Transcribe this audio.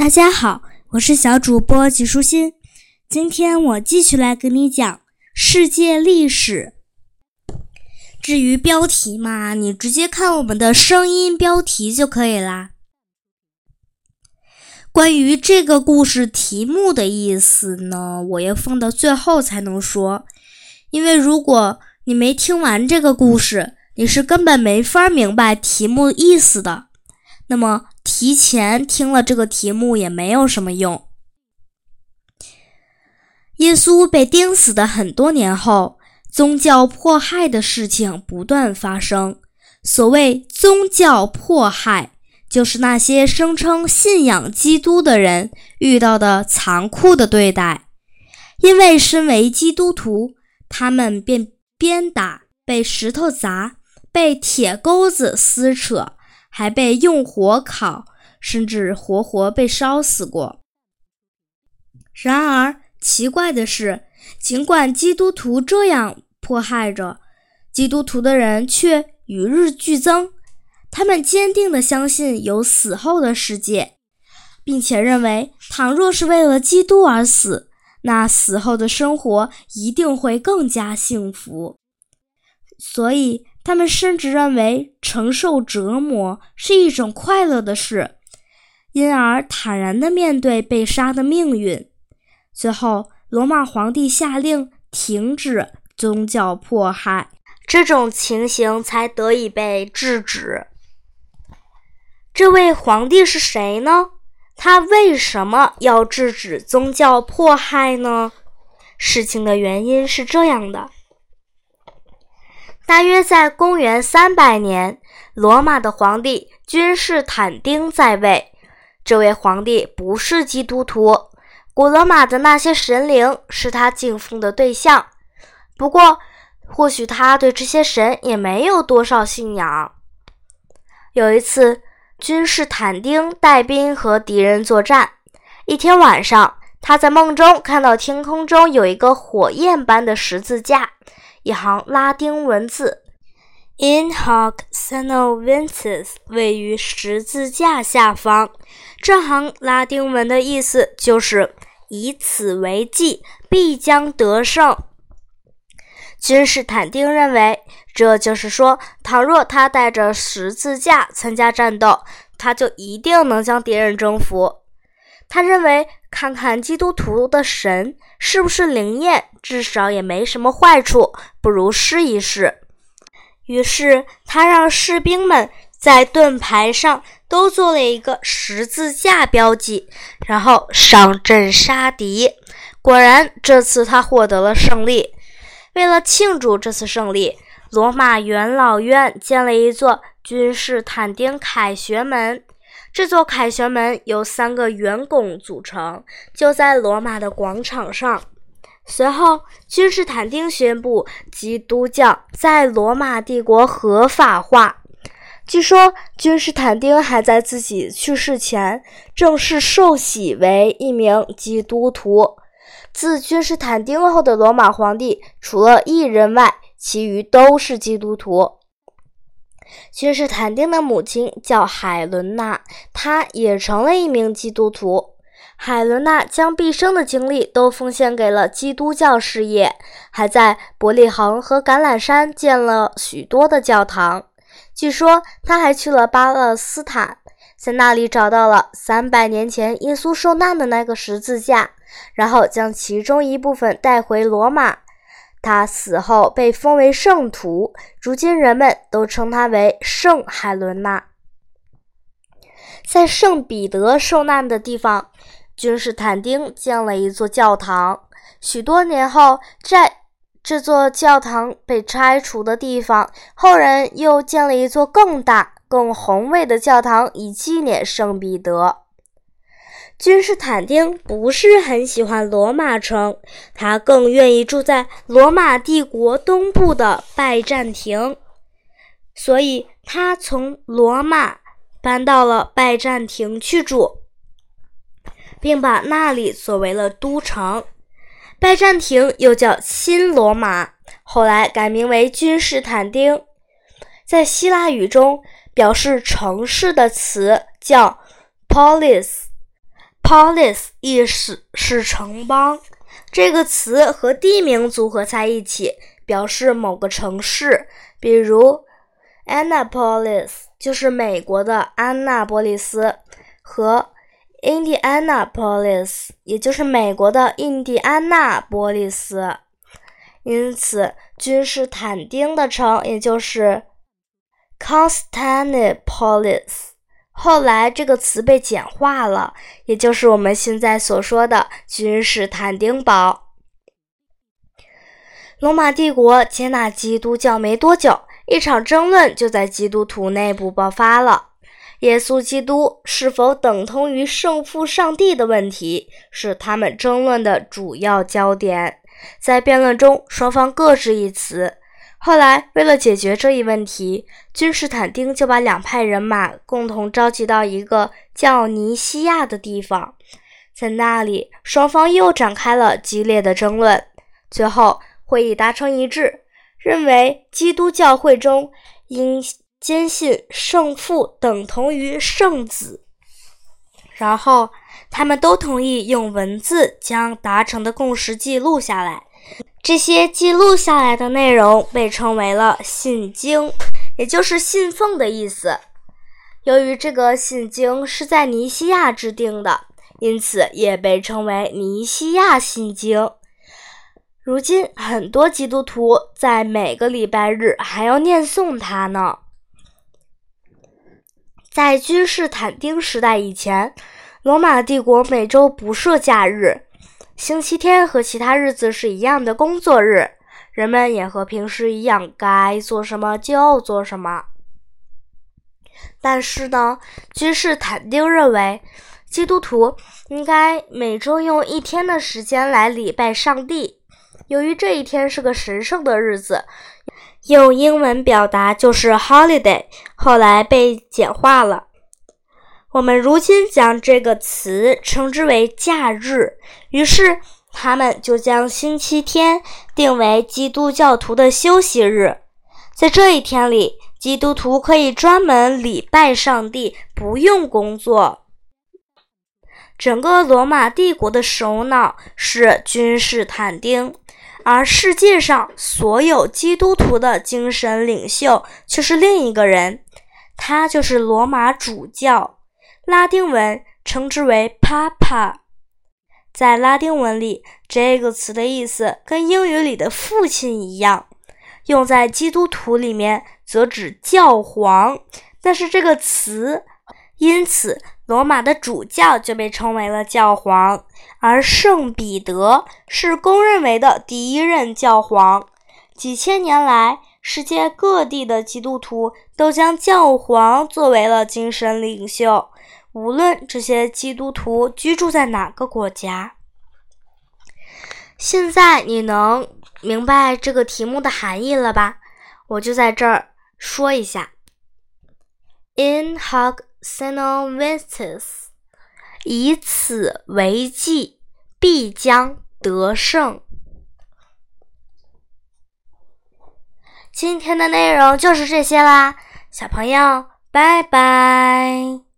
大家好，我是小主播吉舒心。今天我继续来给你讲世界历史。至于标题嘛，你直接看我们的声音标题就可以啦。关于这个故事题目的意思呢，我要放到最后才能说，因为如果你没听完这个故事，你是根本没法明白题目意思的。那么。提前听了这个题目也没有什么用。耶稣被钉死的很多年后，宗教迫害的事情不断发生。所谓宗教迫害，就是那些声称信仰基督的人遇到的残酷的对待。因为身为基督徒，他们便鞭打、被石头砸、被铁钩子撕扯。还被用火烤，甚至活活被烧死过。然而，奇怪的是，尽管基督徒这样迫害着基督徒的人，却与日俱增。他们坚定地相信有死后的世界，并且认为，倘若是为了基督而死，那死后的生活一定会更加幸福。所以。他们甚至认为承受折磨是一种快乐的事，因而坦然地面对被杀的命运。最后，罗马皇帝下令停止宗教迫害，这种情形才得以被制止。这位皇帝是谁呢？他为什么要制止宗教迫害呢？事情的原因是这样的。大约在公元三百年，罗马的皇帝君士坦丁在位。这位皇帝不是基督徒，古罗马的那些神灵是他敬奉的对象。不过，或许他对这些神也没有多少信仰。有一次，君士坦丁带兵和敌人作战。一天晚上，他在梦中看到天空中有一个火焰般的十字架。一行拉丁文字：“In hoc signo vinces”，位于十字架下方。这行拉丁文的意思就是“以此为记，必将得胜”。君士坦丁认为，这就是说，倘若他带着十字架参加战斗，他就一定能将敌人征服。他认为，看看基督徒的神是不是灵验，至少也没什么坏处，不如试一试。于是，他让士兵们在盾牌上都做了一个十字架标记，然后上阵杀敌。果然，这次他获得了胜利。为了庆祝这次胜利，罗马元老院建了一座君士坦丁凯旋门。这座凯旋门由三个圆拱组成，就在罗马的广场上。随后，君士坦丁宣布基督教在罗马帝国合法化。据说，君士坦丁还在自己去世前正式受洗为一名基督徒。自君士坦丁后的罗马皇帝，除了一人外，其余都是基督徒。君士坦丁的母亲叫海伦娜，她也成了一名基督徒。海伦娜将毕生的精力都奉献给了基督教事业，还在伯利恒和橄榄山建了许多的教堂。据说，他还去了巴勒斯坦，在那里找到了三百年前耶稣受难的那个十字架，然后将其中一部分带回罗马。他死后被封为圣徒，如今人们都称他为圣海伦娜。在圣彼得受难的地方，君士坦丁建了一座教堂。许多年后，在这座教堂被拆除的地方，后人又建了一座更大、更宏伟的教堂，以纪念圣彼得。君士坦丁不是很喜欢罗马城，他更愿意住在罗马帝国东部的拜占庭，所以他从罗马搬到了拜占庭去住，并把那里作为了都城。拜占庭又叫新罗马，后来改名为君士坦丁。在希腊语中，表示城市的词叫 polis。Polis 意思是城邦，这个词和地名组合在一起，表示某个城市，比如 Annapolis 就是美国的安娜波利斯，和 Indianapolis 也就是美国的印第安纳波利斯。因此，君士坦丁的城也就是 Constantinopolis。后来这个词被简化了，也就是我们现在所说的君士坦丁堡。罗马帝国接纳基督教没多久，一场争论就在基督徒内部爆发了：耶稣基督是否等同于圣父上帝的问题，是他们争论的主要焦点。在辩论中，双方各执一词。后来，为了解决这一问题，君士坦丁就把两派人马共同召集到一个叫尼西亚的地方，在那里，双方又展开了激烈的争论。最后，会议达成一致，认为基督教会中应坚信圣父等同于圣子。然后，他们都同意用文字将达成的共识记录下来。这些记录下来的内容被称为了信经，也就是信奉的意思。由于这个信经是在尼西亚制定的，因此也被称为尼西亚信经。如今，很多基督徒在每个礼拜日还要念诵它呢。在君士坦丁时代以前，罗马帝国每周不设假日。星期天和其他日子是一样的工作日，人们也和平时一样，该做什么就做什么。但是呢，君士坦丁认为，基督徒应该每周用一天的时间来礼拜上帝。由于这一天是个神圣的日子，用英文表达就是 holiday，后来被简化了。我们如今将这个词称之为假日，于是他们就将星期天定为基督教徒的休息日。在这一天里，基督徒可以专门礼拜上帝，不用工作。整个罗马帝国的首脑是君士坦丁，而世界上所有基督徒的精神领袖却是另一个人，他就是罗马主教。拉丁文称之为 “papa”。在拉丁文里，这个词的意思跟英语里的“父亲”一样，用在基督徒里面则指教皇。但是这个词，因此罗马的主教就被称为了教皇，而圣彼得是公认为的第一任教皇。几千年来，世界各地的基督徒都将教皇作为了精神领袖。无论这些基督徒居住在哪个国家，现在你能明白这个题目的含义了吧？我就在这儿说一下：In hoc signo vinces，以此为记，必将得胜。今天的内容就是这些啦，小朋友，拜拜。